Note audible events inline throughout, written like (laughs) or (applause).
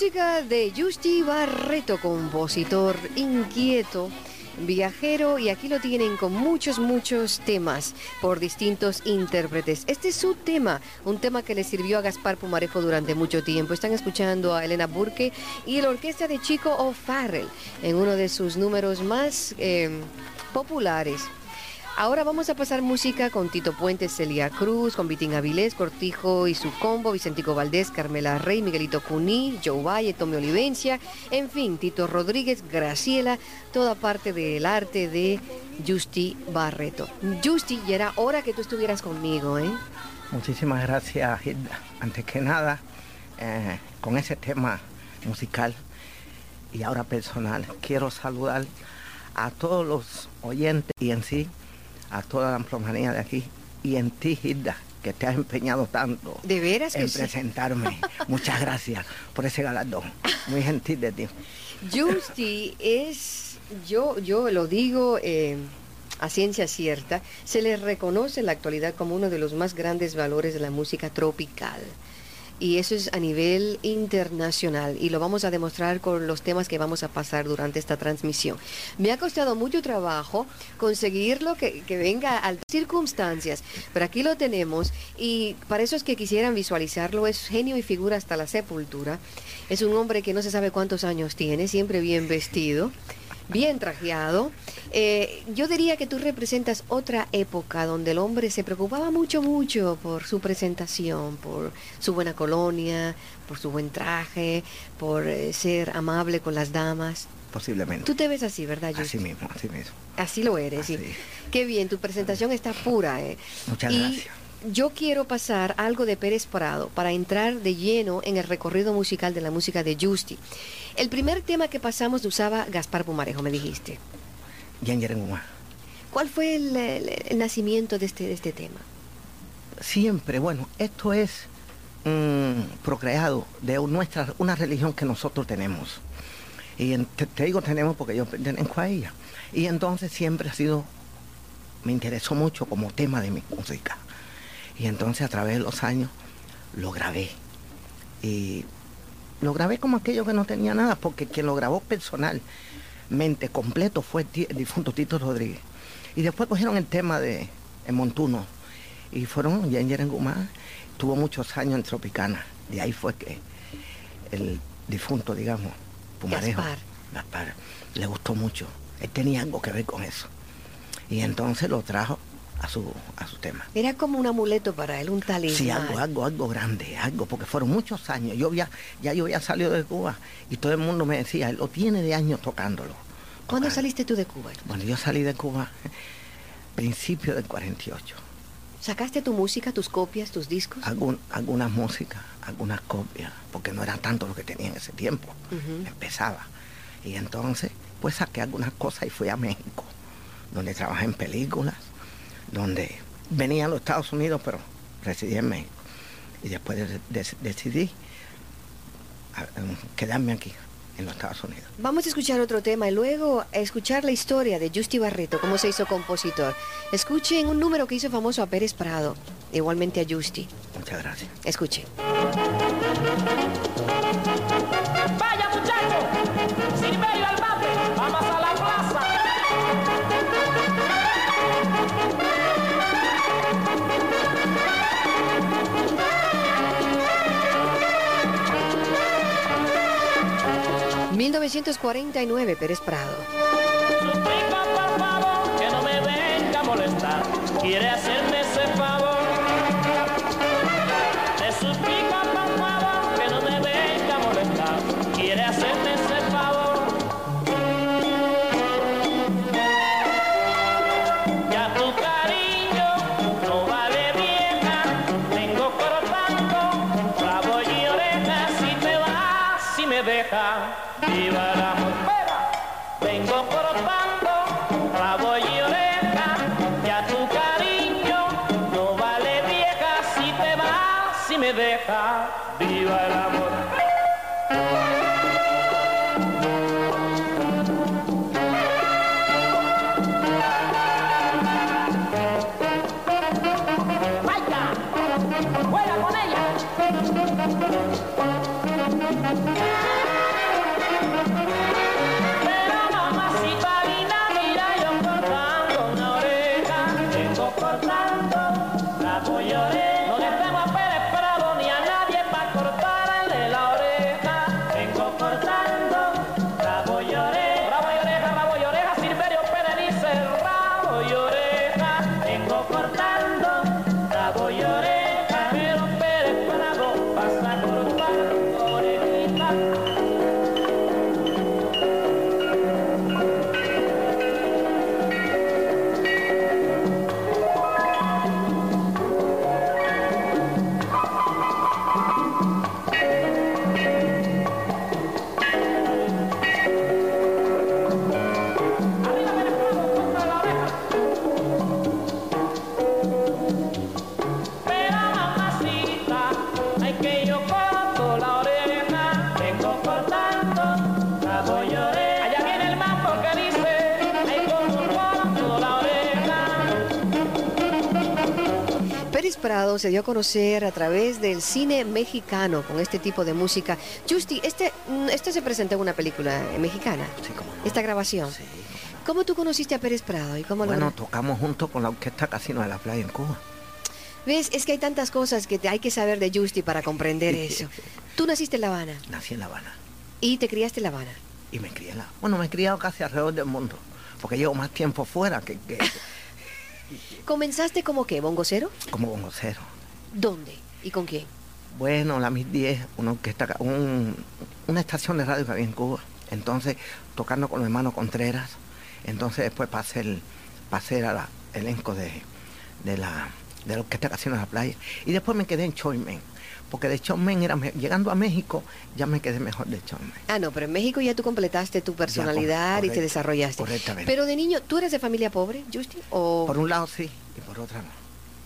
Música de Justi Barreto, compositor inquieto, viajero, y aquí lo tienen con muchos, muchos temas por distintos intérpretes. Este es su tema, un tema que le sirvió a Gaspar Pumarejo durante mucho tiempo. Están escuchando a Elena Burke y la orquesta de Chico O'Farrell en uno de sus números más eh, populares. Ahora vamos a pasar música con Tito Puentes, Celia Cruz, con Vitín Avilés, Cortijo y su combo, Vicentico Valdés, Carmela Rey, Miguelito Cuní, Joe Valle, Tommy Olivencia, en fin, Tito Rodríguez, Graciela, toda parte del arte de Justi Barreto. Justi, ya era hora que tú estuvieras conmigo, ¿eh? Muchísimas gracias, Hilda. Antes que nada, eh, con ese tema musical y ahora personal, quiero saludar a todos los oyentes y en sí a toda la amplomanía de aquí y en ti, Hilda, que te has empeñado tanto ¿De veras que en sí? presentarme. (laughs) Muchas gracias por ese galardón. Muy gentil de ti. Justi es, yo, yo lo digo eh, a ciencia cierta, se le reconoce en la actualidad como uno de los más grandes valores de la música tropical. Y eso es a nivel internacional y lo vamos a demostrar con los temas que vamos a pasar durante esta transmisión. Me ha costado mucho trabajo conseguirlo que, que venga a circunstancias, pero aquí lo tenemos y para eso es que quisieran visualizarlo, es genio y figura hasta la sepultura. Es un hombre que no se sabe cuántos años tiene, siempre bien vestido bien trajeado. Eh, yo diría que tú representas otra época donde el hombre se preocupaba mucho, mucho por su presentación, por su buena colonia, por su buen traje, por eh, ser amable con las damas. Posiblemente. Tú te ves así, ¿verdad, Así mismo, así mismo. Así lo eres, sí. Así. Qué bien, tu presentación está pura. eh. Muchas y gracias. Yo quiero pasar algo de Pérez Prado para entrar de lleno en el recorrido musical de la música de Justi. El primer tema que pasamos usaba Gaspar Pumarejo, me dijiste. ¿Cuál fue el, el- el nacimiento de este, de este tema? siempre, bueno, esto es mm, procreado de nuestra, una religión que nosotros tenemos. Y en- te, te digo tenemos porque yo pertenezco a ella. Y entonces siempre ha sido, me interesó mucho como tema de mi música. Y entonces a través de los años lo grabé. Y lo grabé como aquello que no tenía nada, porque quien lo grabó personalmente completo fue el, difunto Tito Rodríguez. Y después cogieron el tema de Montuno y fueron Yenger en Gumá, tuvo muchos años en Tropicana. De ahí fue que el difunto, digamos, Pumarejo, Gaspar. Gaspar, le gustó mucho. Él tenía algo que ver con eso. Y entonces lo trajo a su, a su tema. Era como un amuleto para él, un talismán. Sí, algo, algo, algo grande, algo, porque fueron muchos años. Yo había, ya yo había salido de Cuba y todo el mundo me decía, él lo tiene de años tocándolo. ¿Cuándo saliste tú de Cuba? Bueno, yo salí de Cuba (laughs) principio del 48. ¿Sacaste tu música, tus copias, tus discos? Algún, algunas músicas, algunas copias, porque no era tanto lo que tenía en ese tiempo. Ujú. Empezaba. Y entonces, pues saqué algunas cosas y fui a México, donde trabajé en películas, donde venía a los Estados Unidos, pero residí en México. Y después de- de- decidí a- quedarme aquí, en los Estados Unidos. Vamos a escuchar otro tema y luego a escuchar la historia de Justi Barreto, cómo se hizo compositor. Escuchen un número que hizo famoso a Pérez Prado, igualmente a Justi. Muchas gracias. Escuchen. 1949, Pérez Prado. Por que no me venga a molestar. Quiere hacerme ese favor. Le suplico por favor que no me venga a molestar. Quiere hacerme ese favor. Ya tu cariño no vale vieja. Vengo cortando rabo y oreja. Si te vas, si me dejas. Viva el amor. Vengo cortando Se dio a conocer a través del cine mexicano con este tipo de música. Justi, este, mm, este se presentó en una película mexicana. Sí, cómo no. Esta grabación. Sí, cómo no. ¿Cómo tú conociste a Pérez Prado y cómo lo Bueno, tocamos junto con la Orquesta Casino de la Playa en Cuba. ¿Ves? Es que hay tantas cosas que hay que saber de Justi para comprender eso. Tú naciste en La Habana Nací en La Habana y te criaste en La Habana. y me crié en la... Bueno, me he criado casi alrededor del mundo, porque llevo más tiempo fuera que, que (laughs) ¿Comenzaste como qué? ¿Bongocero? como bongocero. ¿Dónde? ¿Y con quién? Bueno, la MIS 10, una, orquesta, un- una estación de radio que había en Cuba. Entonces, tocando con los hermanos Contreras. Entonces, después pasé el, pasé al elenco de, de la, de la Orquesta Casino de la Playa. Y después me quedé en Choimen. Porque de Choimen, era, me- llegando a México, ya me quedé mejor de Choimen. Ah, no, pero en México ya tú completaste tu personalidad y te desarrollaste. correctamente. Pero de niño, ¿tú eres de familia pobre, Justi? ¿O Por un lado sí, y por otro no.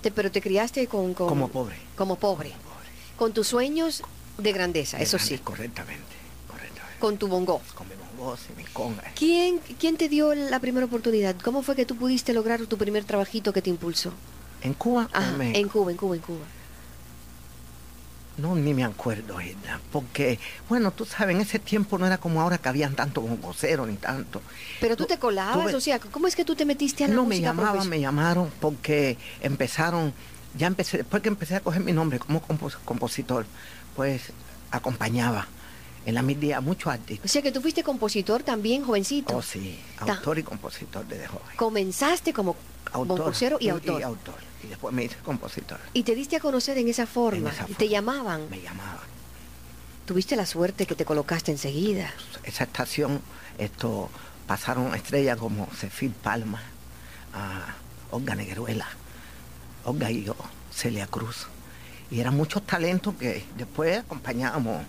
te- pero te criaste con, con- Como pobre. Como pobre. Pobre. Con tus sueños de grandeza, De eso grande, sí. Correctamente, correctamente. Con tu bongo. Con mi bongos y mi conga. ¿Quién, ¿Quién te dio la primera oportunidad? ¿Cómo fue que tú pudiste lograr tu primer trabajito que te impulsó? ¿En Cuba o Ajá, en México? en Cuba, en Cuba, en Cuba. No, ni me acuerdo, Hilda, porque, bueno, tú sabes, en ese tiempo no era como ahora que habían tanto bongoceros ni tanto. Pero tú te colabas, o sea, ¿cómo es que tú te metiste a la No, me música llamaban, me llamaron porque empezaron, ya empecé, después que empecé a coger mi nombre como compos- compositor, pues acompañaba en la misma muchos O artistas. sea que tú fuiste compositor también, jovencito. Oh, sí, autor y compositor desde joven. Comenzaste como Autor y, autor. Y autor. Y después me hice compositor. Y te diste a conocer en esa forma. En esa te llamaban. Me llamaban. Tuviste la suerte que te colocaste enseguida. esa estación esto pasaron estrellas como Cefil Palma, a Olga Negueruela, Olga y yo, Celia Cruz. Y eran muchos talentos que después acompañábamos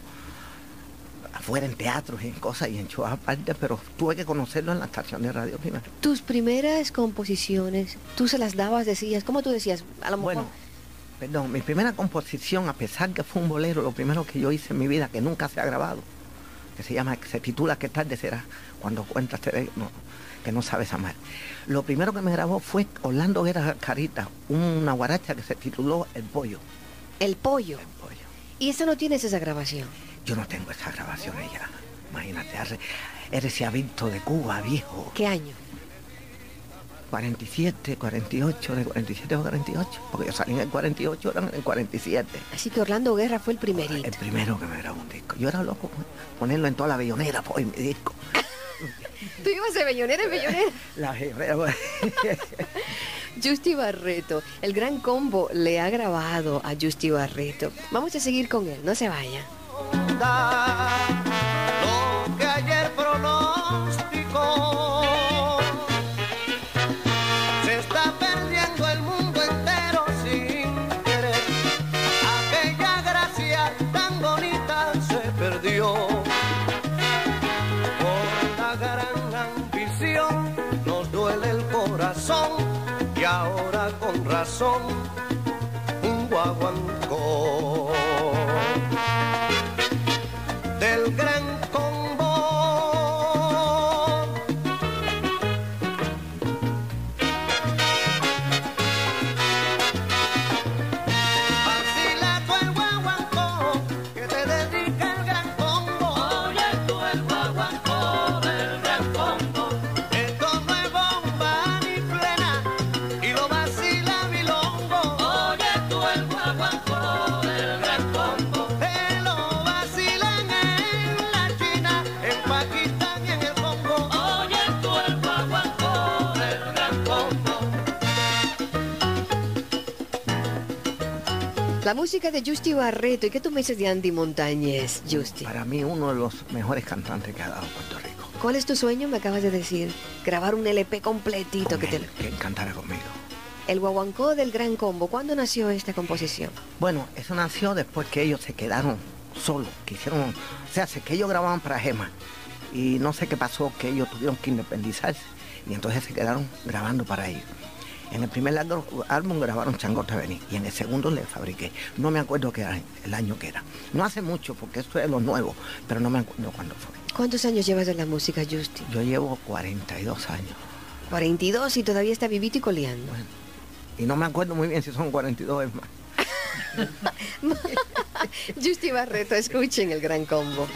afuera en teatros y en cosas y en shows aparte, pero tuve que conocerlo en la estación de radio primero. Tus primeras composiciones, tú se las dabas, decías, ¿cómo tú decías? A lo mejor. Bueno, perdón, mi primera composición, a pesar que fue un bolero, lo primero que yo hice en mi vida, que nunca se ha grabado, que se llama, que se titula ¿Qué tarde será? Cuando cuentas te no, que no sabes amar. Lo primero que me grabó fue Orlando Guerra Carita, una guaracha que se tituló El Pollo. el pollo. El Pollo. Y esa no tienes esa grabación. Yo no tengo esas grabaciones ya. Imagínate, eres visto de Cuba, viejo. ¿Qué año? 47, 48, de 47 a 48, porque yo salí en el 48, eran en el 47. Así que Orlando Guerra fue el primerito. El primero que me grabó un disco. Yo era loco ponerlo en toda la bellonera, pues, mi disco. (laughs) Tú ibas de bellonera en bellonera. (laughs) La bellonera, pues. (laughs) Justi Barreto, el gran combo le ha grabado a Justi Barreto. Vamos a seguir con él, no se vaya. Lo que ayer pronosticó. Se está perdiendo el mundo entero sin querer. Aquella gracia tan bonita se perdió. Por la gran ambición nos duele el corazón y ahora con razón un guaguancó La música de Justi Barreto. ¿Y qué tú me dices de Andy Montañez, Justi? Para mí, uno de los mejores cantantes que ha dado Puerto Rico. ¿Cuál es tu sueño? Me acabas de decir. Grabar un LP completito Con que te... él, que cantara conmigo. El guaguancó del Gran Combo. ¿Cuándo nació esta composición? Bueno, eso nació después que ellos se quedaron solos, que hicieron, o sea, que ellos grababan para Gema y no sé qué pasó, que ellos tuvieron que independizarse y entonces se quedaron grabando para ellos. En el primer largo- álbum grabaron Changote Vení y en el segundo le fabriqué. No me acuerdo qué año- el año que era. No hace mucho porque esto es lo nuevo, pero no me acuerdo cuándo fue. ¿Cuántos años llevas en la música, Justi? Yo llevo 42 años 42 y todavía está vivito y coleando. y no me acuerdo muy bien si son 42 es más. (laughs) Justi Barreto, escuchen el Gran Combo.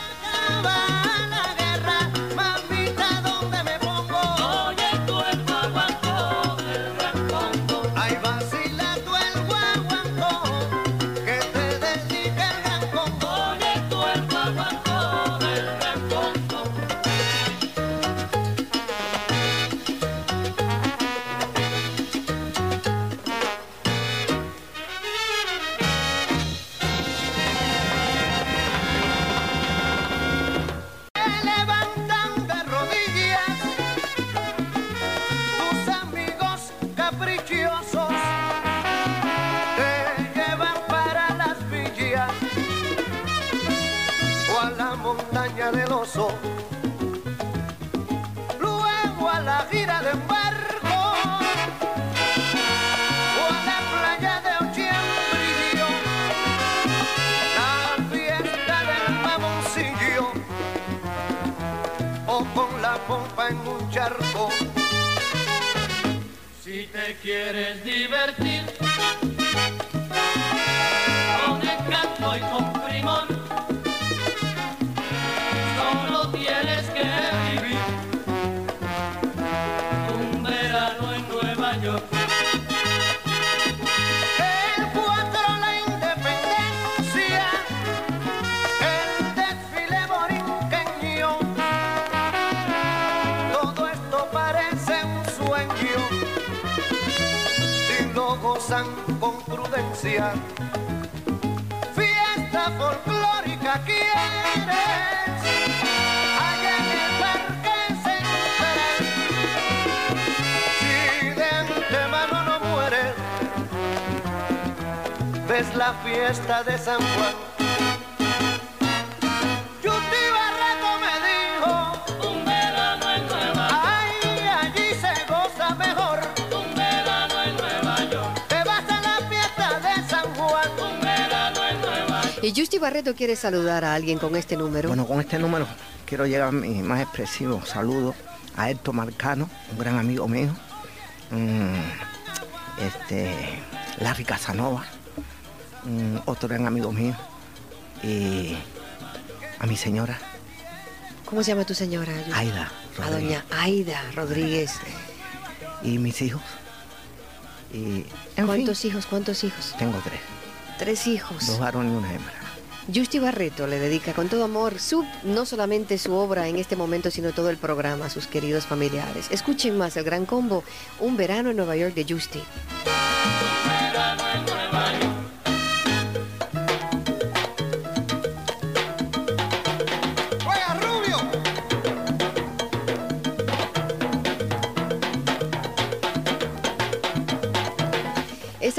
La montaña del oso luego a la gira de embarco o a la playa de Ochiembrillo la fiesta del mamoncillo o con la pompa en un charco. Si te quieres divertir Fiesta folclórica quieres, allá en el parque central. Si de antemano no mueres, ves la fiesta de San Juan. Y Justi Barreto quiere saludar a alguien con este número. Bueno, con este número quiero llegar mi más expresivo saludo a Héctor Marcano, un gran amigo mío, mm, este, Larry Casanova, mm, otro gran amigo mío, y a mi señora, ¿Cómo se llama tu señora? Aida A doña Aida Rodríguez. y mis hijos. Y, ¿Cuántos fin, hijos? ¿Cuántos hijos? tengo tres, Tres hijos. dos varones y una hembra. Justy Barreto le dedica con todo amor su, no solamente su obra en este momento, sino todo el programa a sus queridos familiares. Escuchen más el gran combo, Un verano en Nueva York de Justy.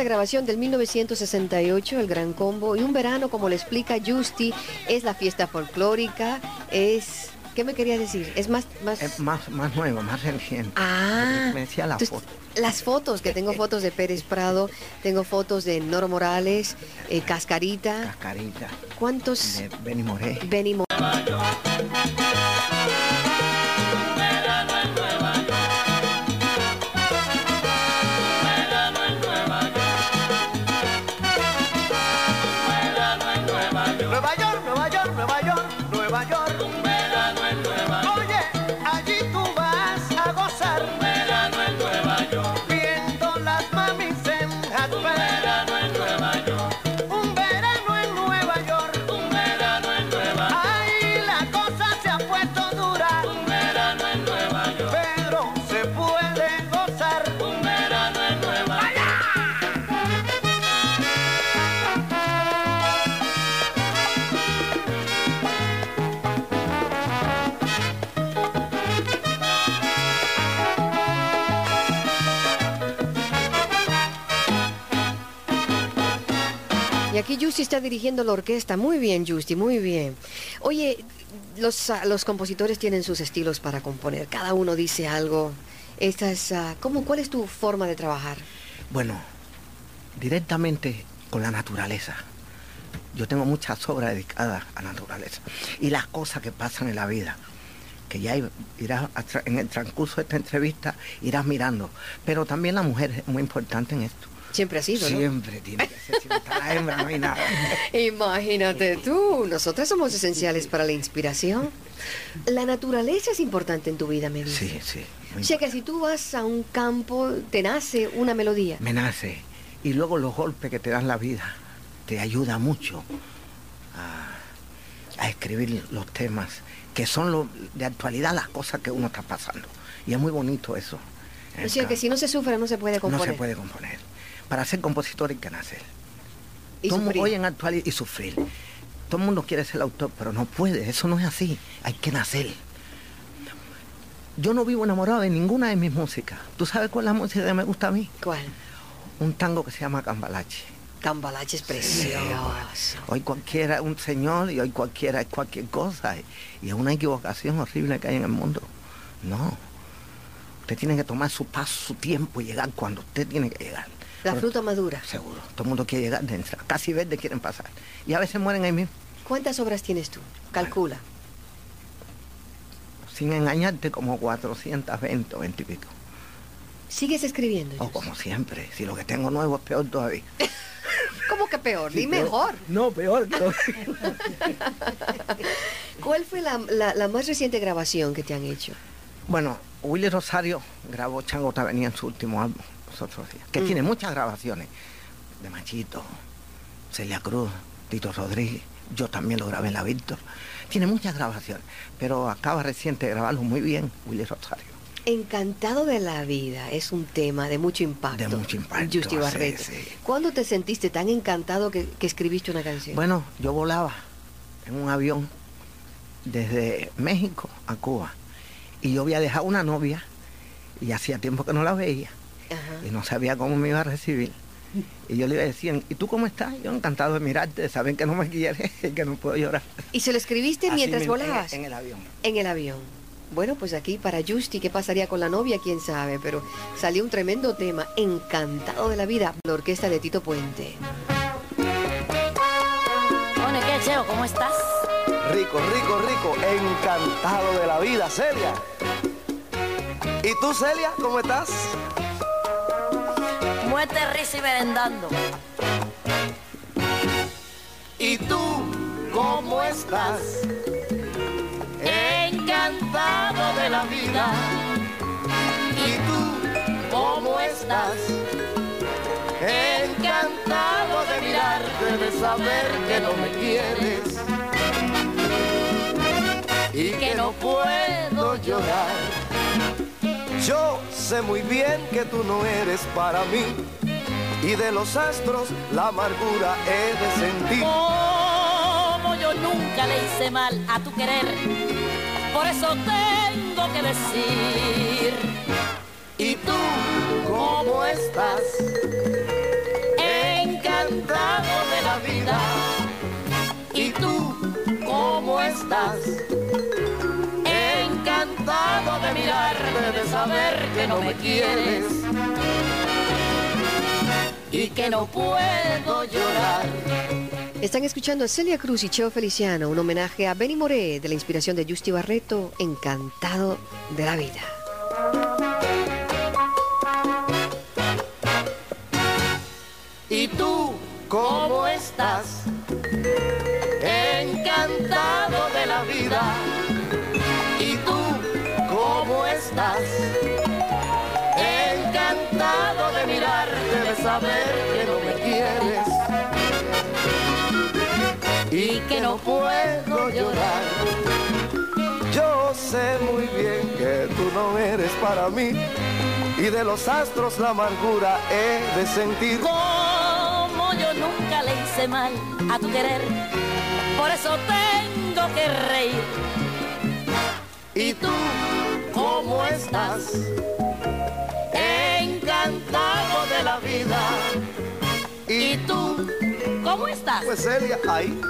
Esta grabación del 1968, el Gran Combo, y un verano, como le explica Justy, es la fiesta folclórica, es... ¿Qué me quería decir? Es más... más... Es más, más nuevo, más reciente. Ah, Me decía la foto. Las fotos, que tengo fotos de Pérez Prado, tengo fotos de Noro Morales, eh, Cascarita. Cascarita, ¿Cuántos? de Benny Moré. Benny Mo- aquí Justy está dirigiendo la orquesta. Muy bien, Justy, muy bien. Oye, los, ah, los compositores tienen sus estilos para componer. Cada uno dice algo. Esta es, ah, ¿cómo, ¿Cuál es tu forma de trabajar? Bueno, directamente con la naturaleza. Yo tengo muchas obras dedicadas a la naturaleza y las cosas que pasan en la vida, que ya irás en el transcurso de esta entrevista irás mirando. Pero también la mujer es muy importante en esto. Siempre ha sido, ¿no? Siempre tiene que ser, si no está la hembra no hay nada. (laughs) Imagínate tú, nosotras somos esenciales para la inspiración. La naturaleza es importante en tu vida, me dice. Sí, sí. O sea que si tú vas a un campo, te nace una melodía. me nace. Y luego los golpes que te dan la vida te ayuda mucho a, a escribir los temas, que son lo- de actualidad las cosas que uno está pasando. Y es muy bonito eso. O sea que si no se sufre, no se puede no componer. se puede componer. Para ser compositor hay que nacer. Y Todo sufrir. hoy en actualidad y sufrir. Todo el mundo quiere ser autor, pero no puede. Eso no es así. Hay que nacer. Yo no vivo enamorado de ninguna de mis músicas. ¿Tú sabes cuál es la música que me gusta a mí? ¿Cuál? Un tango que se llama Cambalache. Cambalache es precioso. Hoy cualquiera es un señor y hoy cualquiera es cualquier cosa. Y es una equivocación horrible que hay en el mundo. No. Usted tiene que tomar su paso, su tiempo y llegar cuando usted tiene que llegar. La Pero- fruta madura. Seguro. Todo el mundo quiere llegar dentro. Casi verde quieren pasar. Y a veces mueren ahí mismo. ¿Cuántas obras tienes tú? Calcula. Sin engañarte, como 420 o 20 y pico. ¿Sigues escribiendo? O Yus? como siempre. Si lo que tengo nuevo es peor todavía. (laughs) ¿Cómo que peor? Peor. mejor. No, peor. (laughs) ¿Cuál fue la, la- la más reciente grabación que te han hecho? Bueno, Willy Rosario grabó Chango Tavenía en su último álbum, los otros días, que Mm. tiene muchas grabaciones de Machito, Celia Cruz, Tito Rodríguez, yo también lo grabé en la Víctor. Tiene muchas grabaciones, pero acaba reciente de grabarlo muy bien, Willy Rosario. Encantado de la vida es un tema de mucho impacto. De mucho impacto, Justy sí, Barreto. sí. ¿Cuándo te sentiste tan encantado que, que escribiste una canción? Bueno, yo volaba en un avión desde México a Cuba y yo había dejado una novia y hacía tiempo que no la veía. Ajá. y no sabía cómo me iba a recibir. Y yo le iba a decir, ¿y tú cómo estás? Yo encantado de mirarte, de saber que no me quieres (laughs) y que no puedo llorar. ¿Y se lo escribiste Así mientras en- volabas? En, el avión. En el avión. Bueno, pues aquí para Justy, ¿qué pasaría con la novia? ¿Quién sabe? Pero salió un tremendo tema, Encantado de la Vida, la orquesta de Tito Puente. Bueno, ¿qué, Cheo? ¿Cómo estás? Rico, rico, rico, encantado de la vida, Celia. ¿Y tú, Celia, cómo estás? Muerte, risa y merendando. ¿Y tú, cómo estás? Encantado de la vida. ¿Y tú, estás. Encantado de mirarte, de saber que no me quieres y que no puedo llorar. Yo sé muy bien que tú no eres para mí y de los astros la amargura he de sentir. Como yo nunca le hice mal a tu querer, por eso tengo que decir. ¿Y tú cómo estás? Encantado de la vida. ¿Y tú cómo estás? Encantado de mirarte, de saber que no me quieres y que no puedo llorar. Están escuchando a Celia Cruz y Cheo Feliciano, un homenaje a Benny Moré de la inspiración de Justy Barreto, Encantado de la Vida. ¿Y tú cómo estás? Encantado de la vida. Estás? Encantado de mirarte, de saber que no me quieres y que no puedo llorar. Yo sé muy bien que tú no eres para mí y de los astros la amargura he de sentir. Como yo nunca le hice mal a tu querer, por eso tengo que reír. ¿Y tú cómo estás? Encantado de la vida. ¿Y tú cómo estás? Pues Celia, ahí.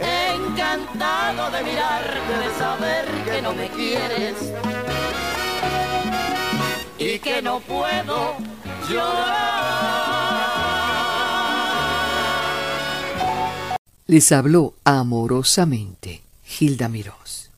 Encantado de mirarte, de saber que no me quieres y que no puedo llorar. Les habló amorosamente Gilda Mirós.